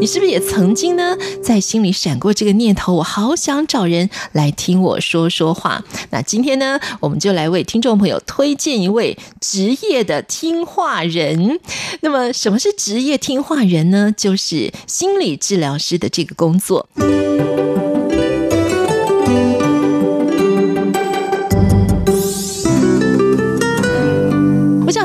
你是不是也曾经呢，在心里闪过这个念头？我好想找人来听我说说话。那今天呢，我们就来为听众朋友推荐一位职业的听话人。那么，什么是职业听话人呢？就是心理治疗师的这个工作。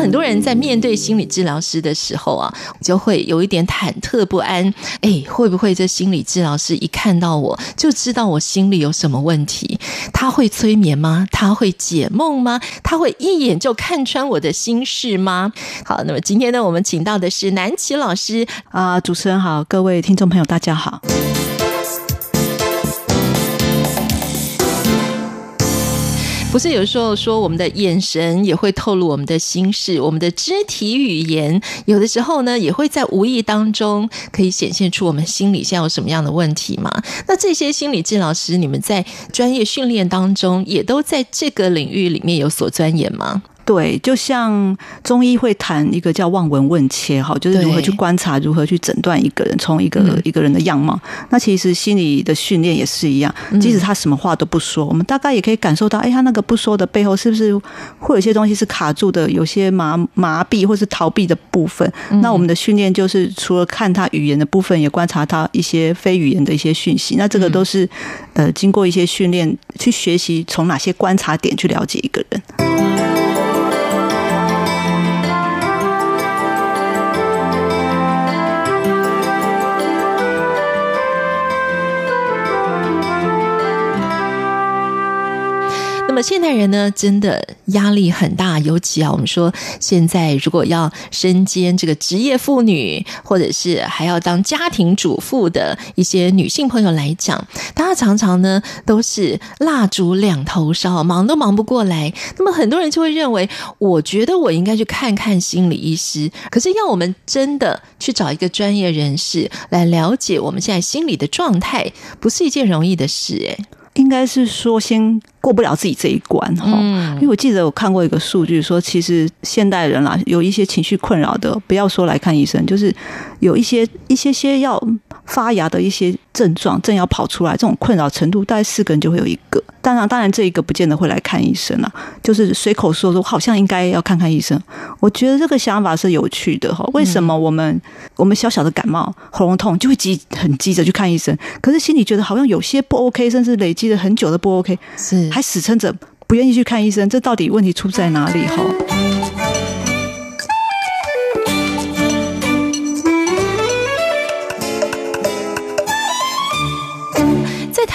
很多人在面对心理治疗师的时候啊，就会有一点忐忑不安。哎，会不会这心理治疗师一看到我就知道我心里有什么问题？他会催眠吗？他会解梦吗？他会一眼就看穿我的心事吗？好，那么今天呢，我们请到的是南綺老师啊、主持人好，各位听众朋友，大家好。不是有时候说我们的眼神也会透露我们的心事，我们的肢体语言有的时候呢也会在无意当中可以显现出我们心里现在有什么样的问题吗？那这些心理治疗师，你们在专业训练当中也都在这个领域里面有所钻研吗？对，就像中医会谈一个叫望闻问切，哈，就是如何去观察，如何去诊断一个人，从一个一个人的样貌。那其实心理的训练也是一样，即使他什么话都不说，我们大概也可以感受到，哎，他那个不说的背后，是不是会有一些东西是卡住的，有些麻麻痹或是逃避的部分。那我们的训练就是除了看他语言的部分，也观察他一些非语言的一些讯息。那这个都是呃经过一些训练去学习，从哪些观察点去了解一个人。现代人呢，真的压力很大，尤其啊，我们说现在如果要身兼这个职业妇女，或者是还要当家庭主妇的一些女性朋友来讲，大家常常呢都是蜡烛两头烧，忙都忙不过来。那么很多人就会认为，我觉得我应该去看看心理医师。可是要我们真的去找一个专业人士来了解我们现在心理的状态，不是一件容易的事，诶，应该是说先。过不了自己这一关哈，因为我记得我看过一个数据说，其实现代人啦，有一些情绪困扰的，不要说来看医生，就是有一些一些些要发芽的一些症状正要跑出来，这种困扰程度大概四个人就会有一个。当然，当然这一个不见得会来看医生啦，就是随口说说，好像应该要看看医生。我觉得这个想法是有趣的哈。为什么我们我们小小的感冒喉咙痛就会急很急着去看医生，可是心里觉得好像有些不 OK，甚至累积了很久的不 OK 是。还死撑着不愿意去看医生，这到底问题出在哪里？哈。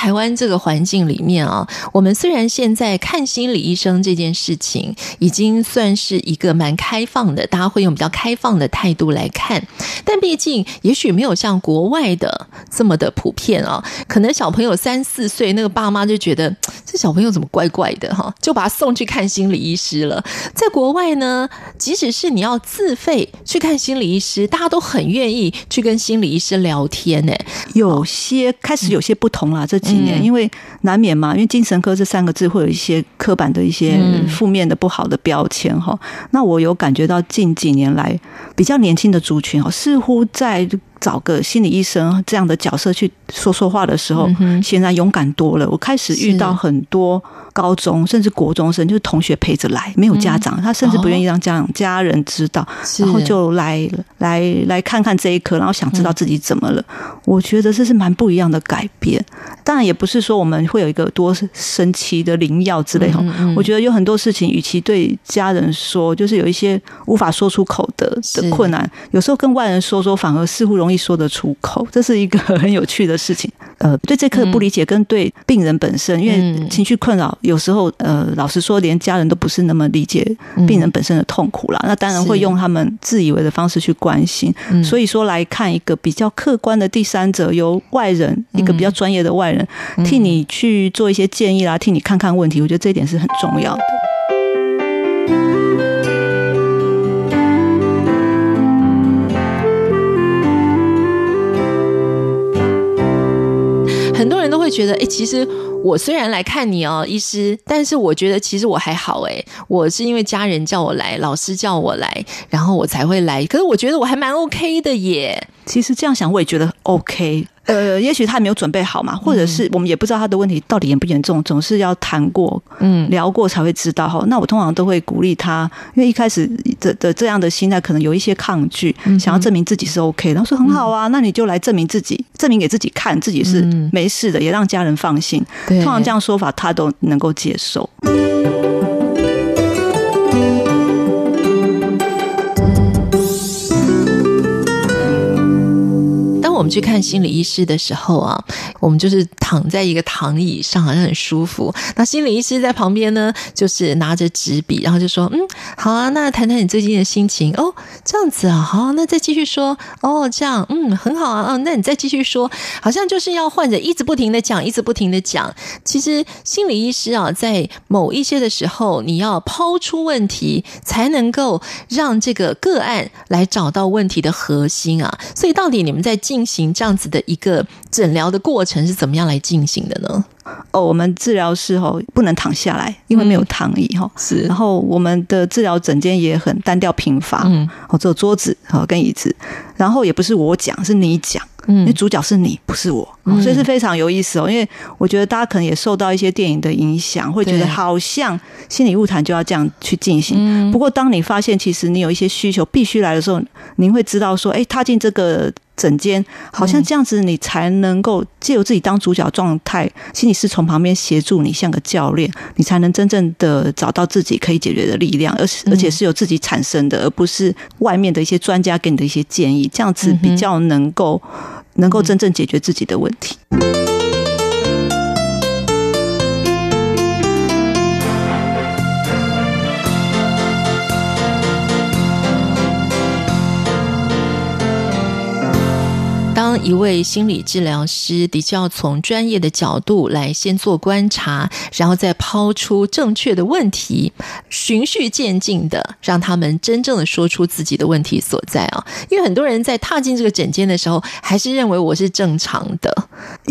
台湾这个环境里面啊，我们虽然现在看心理医生这件事情已经算是一个蛮开放的，大家会用比较开放的态度来看，但毕竟也许没有像国外的这么的普遍啊。可能小朋友三四岁，那个爸妈就觉得这小朋友怎么怪怪的哈，就把他送去看心理医师了。在国外呢，即使是你要自费去看心理医师，大家都很愿意去跟心理医师聊天呢。有些开始有些不同了，这。嗯、因为难免嘛，因为精神科这三个字会有一些刻板的一些负面的不好的标签哈。嗯、那我有感觉到近几年来比较年轻的族群哈，似乎在找个心理医生这样的角色去说说话的时候，显然勇敢多了。我开始遇到很多。高中甚至国中生，就是同学陪着来，没有家长，他甚至不愿意让家长、家人知道，然后就来来来看看这一科，然后想知道自己怎么了。我觉得这是蛮不一样的改变。当然，也不是说我们会有一个多神奇的灵药之类哈。我觉得有很多事情，与其对家人说，就是有一些无法说出口的。的的困难，有时候跟外人说说，反而似乎容易说得出口，这是一个很有趣的事情。呃，对这颗不理解，跟对病人本身，因为情绪困扰，有时候呃，老实说，连家人都不是那么理解病人本身的痛苦啦。那当然会用他们自以为的方式去关心。所以说，来看一个比较客观的第三者，由外人一个比较专业的外人替你去做一些建议啦，替你看看问题，我觉得这一点是很重要的。很多人都会觉得，哎，其实我虽然来看你哦，医师，但是我觉得其实我还好，哎，我是因为家人叫我来，老师叫我来，然后我才会来。可是我觉得我还蛮 OK 的耶。其实这样想，我也觉得 OK。呃，也许他没有准备好嘛，或者是我们也不知道他的问题到底严不严重，总是要谈过、嗯，聊过才会知道哈。那我通常都会鼓励他，因为一开始的的这样的心态可能有一些抗拒，想要证明自己是 OK 然后说很好啊，那你就来证明自己，证明给自己看，自己是没事的，也让家人放心。通常这样说法他都能够接受。我们去看心理医师的时候啊，我们就是躺在一个躺椅上，好像很舒服。那心理医师在旁边呢，就是拿着纸笔，然后就说：“嗯，好啊，那谈谈你最近的心情哦，这样子啊，好，那再继续说哦，这样，嗯，很好啊，嗯，那你再继续说，好像就是要患者一直不停的讲，一直不停的讲。其实心理医师啊，在某一些的时候，你要抛出问题，才能够让这个个案来找到问题的核心啊。所以，到底你们在进行这样子的一个诊疗的过程是怎么样来进行的呢？哦，我们治疗室哈不能躺下来，因为没有躺椅哈。是，然后我们的治疗诊间也很单调贫乏，嗯，哦，只有桌子和跟椅子，然后也不是我讲，是你讲。嗯，因为主角是你，不是我，所以是非常有意思哦。因为我觉得大家可能也受到一些电影的影响，会觉得好像心理物谈就要这样去进行。不过，当你发现其实你有一些需求必须来的时候，您会知道说，哎，踏进这个诊间，好像这样子你才能够借由自己当主角状态，心理师从旁边协助你，像个教练，你才能真正的找到自己可以解决的力量，而而且是由自己产生的，而不是外面的一些专家给你的一些建议，这样子比较能够。能够真正解决自己的问题。一位心理治疗师的确要从专业的角度来先做观察，然后再抛出正确的问题，循序渐进的让他们真正的说出自己的问题所在啊！因为很多人在踏进这个诊间的时候，还是认为我是正常的。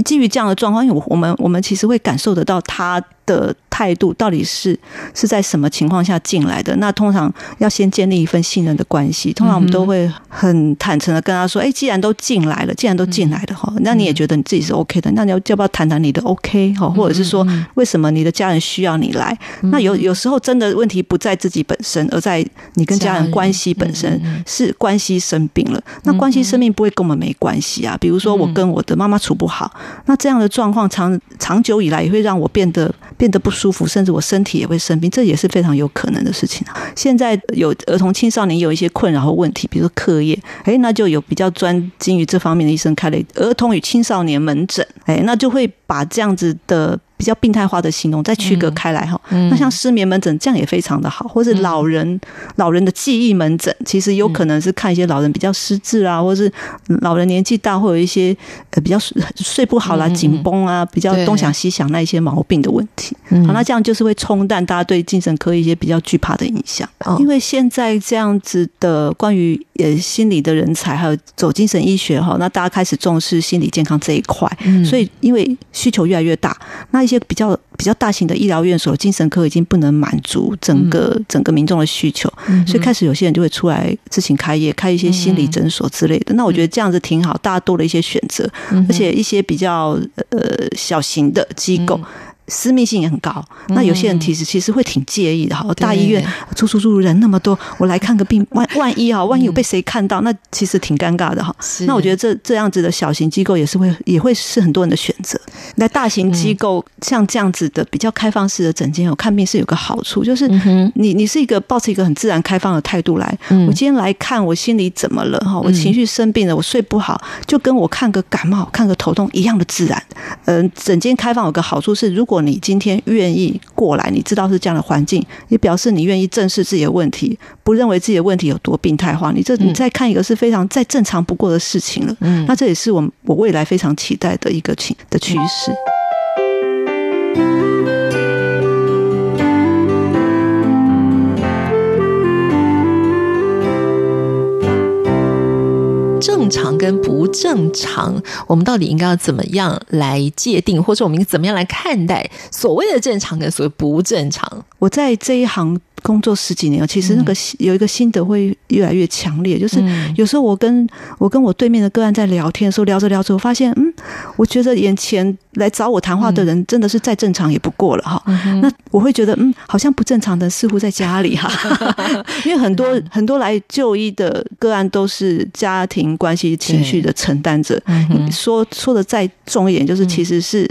基于这样的状况，因为我们我们其实会感受得到他的态度到底是是在什么情况下进来的？那通常要先建立一份信任的关系。通常我们都会很坦诚的跟他说：“哎，既然都进来了，既然都进来了哈，那你也觉得你自己是 OK 的，那你要要不要谈谈你的 OK 哈？或者是说，为什么你的家人需要你来？那有有时候真的问题不在自己本身，而在你跟家人关系本身，是关系生病了。那关系生病不会跟我们没关系啊。比如说我跟我的妈妈处不好，那这样的状况长长久以来也会让我变得。变得不舒服，甚至我身体也会生病，这也是非常有可能的事情啊。现在有儿童青少年有一些困扰和问题，比如说课业，哎，那就有比较专精于这方面的医生开了儿童与青少年门诊，哎，那就会把这样子的。比较病态化的行动再区隔开来哈，那像失眠门诊这样也非常的好，或是老人老人的记忆门诊，其实有可能是看一些老人比较失智啊，或是老人年纪大会有一些呃比较睡不好啦、紧绷啊、比较东想西想那一些毛病的问题。好，那这样就是会冲淡大家对精神科一些比较惧怕的印象。因为现在这样子的关于呃心理的人才还有走精神医学哈，那大家开始重视心理健康这一块，所以因为需求越来越大，那一些。些比较比较大型的医疗院所，精神科已经不能满足整个整个民众的需求，所以开始有些人就会出来自行开业，开一些心理诊所之类的。那我觉得这样子挺好，大家多了一些选择，而且一些比较呃小型的机构。私密性也很高。那有些人其实其实会挺介意的哈。大医院出出入人那么多，我来看个病，万万一哈，万一有被谁看到，那其实挺尴尬的哈。那我觉得这这样子的小型机构也是会也会是很多人的选择。那大型机构像这样子的比较开放式的诊间，我看病是有个好处，就是你你是一个抱持一个很自然开放的态度来。我今天来看，我心里怎么了哈？我情绪生病了，我睡不好，就跟我看个感冒、看个头痛一样的自然。嗯，诊间开放有个好处是，如果你今天愿意过来，你知道是这样的环境，也表示你愿意正视自己的问题，不认为自己的问题有多病态化。你这你再看一个是非常再正常不过的事情了。嗯，那这也是我我未来非常期待的一个情的趋势。正常跟不正常，我们到底应该要怎么样来界定，或者我们怎么样来看待所谓的正常跟所谓不正常？我在这一行工作十几年，其实那个有一个心得会越来越强烈，就是有时候我跟我跟我对面的个案在聊天的时候，聊着聊着，我发现，嗯，我觉得眼前来找我谈话的人真的是再正常也不过了哈。那我会觉得，嗯，好像不正常的似乎在家里哈，因为很多很多来就医的个案都是家庭关系情绪的承担者。说说的再重一点，就是其实是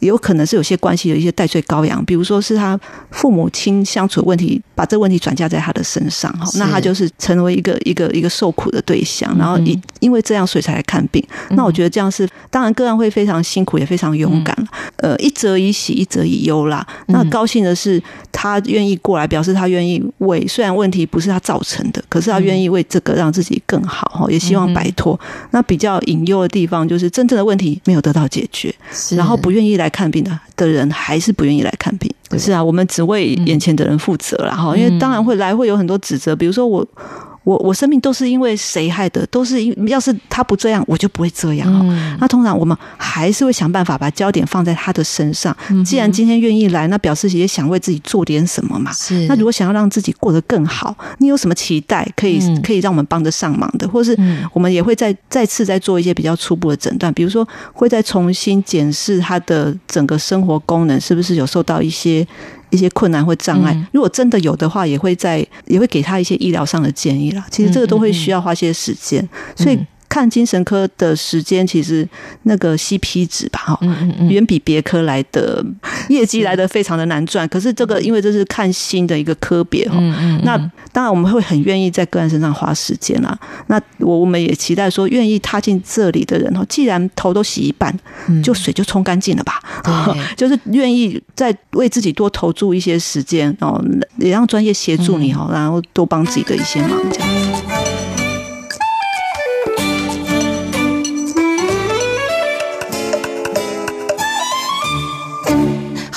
有可能是有些关系有一些代罪羔羊，比如说是他父母亲相处的问题。把这个问题转嫁在他的身上，哈，那他就是成为一个一个一个受苦的对象，然后因因为这样，所以才来看病。那我觉得这样是，当然个案会非常辛苦，也非常勇敢。呃，一则以喜，一则以忧啦。那高兴的是，他愿意过来，表示他愿意为，虽然问题不是他造成的，可是他愿意为这个让自己更好，哈，也希望摆脱。那比较隐忧的地方，就是真正的问题没有得到解决，然后不愿意来看病的的人，还是不愿意来看病。是啊，我们只为眼前的人负责了哈，因为当然会来会有很多指责，比如说我。我我生命都是因为谁害的？都是因要是他不这样，我就不会这样。嗯、那通常我们还是会想办法把焦点放在他的身上。既然今天愿意来，那表示也想为自己做点什么嘛。是。那如果想要让自己过得更好，你有什么期待可以可以让我们帮得上忙的？或是我们也会再再次再做一些比较初步的诊断，比如说会再重新检视他的整个生活功能是不是有受到一些。一些困难或障碍，如果真的有的话，也会在也会给他一些医疗上的建议啦。其实这个都会需要花些时间，所以。看精神科的时间，其实那个 CP 值吧，哈，远比别科来的业绩来的非常的难赚。可是这个，因为这是看新的一个科别哈，那当然我们会很愿意在个案身上花时间啦。那我我们也期待说，愿意踏进这里的人哈，既然头都洗一半，就水就冲干净了吧，就是愿意再为自己多投注一些时间，然后也让专业协助你哈，然后多帮自己的一些忙这样。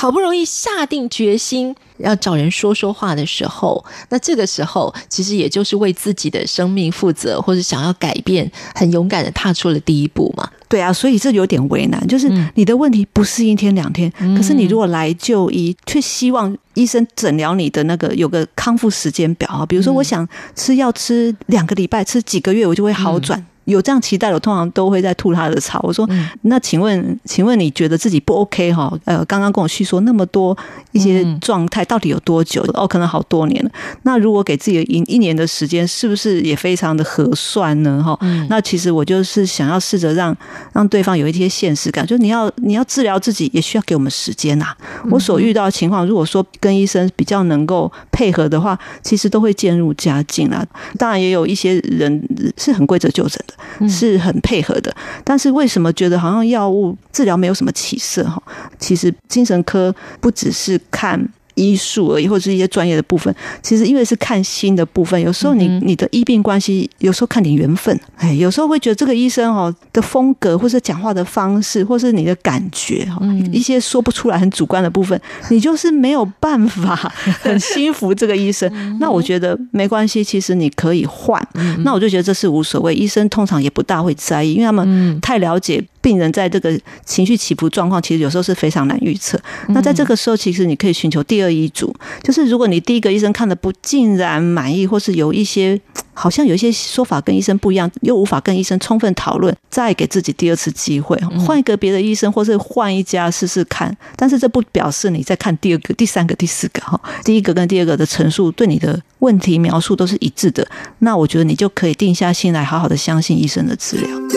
好不容易下定决心要找人说说话的时候，那这个时候其实也就是为自己的生命负责，或者想要改变，很勇敢的踏出了第一步嘛。对啊，所以这有点为难，就是你的问题不是一天两天，嗯、可是你如果来就医，却希望医生诊疗你的那个有个康复时间表啊，比如说我想吃药吃两个礼拜，吃几个月我就会好转。嗯有这样期待的，我通常都会在吐他的槽。我说：“那请问，请问你觉得自己不 OK 哈？呃，刚刚跟我叙说那么多一些状态，到底有多久？哦，可能好多年了。那如果给自己一一年的时间，是不是也非常的合算呢？哈，那其实我就是想要试着让让对方有一些现实感，就是你要你要治疗自己，也需要给我们时间呐。我所遇到的情况，如果说跟医生比较能够配合的话，其实都会渐入佳境啦。当然，也有一些人是很规则就诊的。是很配合的，但是为什么觉得好像药物治疗没有什么起色？哈，其实精神科不只是看。医术而已，或者是一些专业的部分，其实因为是看心的部分，有时候你你的医病关系，有时候看点缘分，哎，有时候会觉得这个医生哦的风格，或是讲话的方式，或是你的感觉，一些说不出来很主观的部分，你就是没有办法 很心服这个医生。那我觉得没关系，其实你可以换。那我就觉得这是无所谓，医生通常也不大会在意，因为他们太了解病人在这个情绪起伏状况，其实有时候是非常难预测。那在这个时候，其实你可以寻求第二医嘱，就是如果你第一个医生看的不尽然满意，或是有一些好像有一些说法跟医生不一样，又无法跟医生充分讨论，再给自己第二次机会，换一个别的医生，或是换一家试试看。但是这不表示你再看第二个、第三个、第四个哈，第一个跟第二个的陈述对你的问题描述都是一致的，那我觉得你就可以定下心来，好好的相信医生的治疗。